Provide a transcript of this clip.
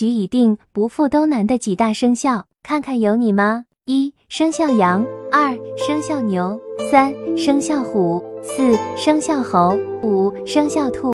局已定不富都难的几大生肖看看有你吗？一生肖羊二生肖牛三生肖虎四生肖猴五生肖兔。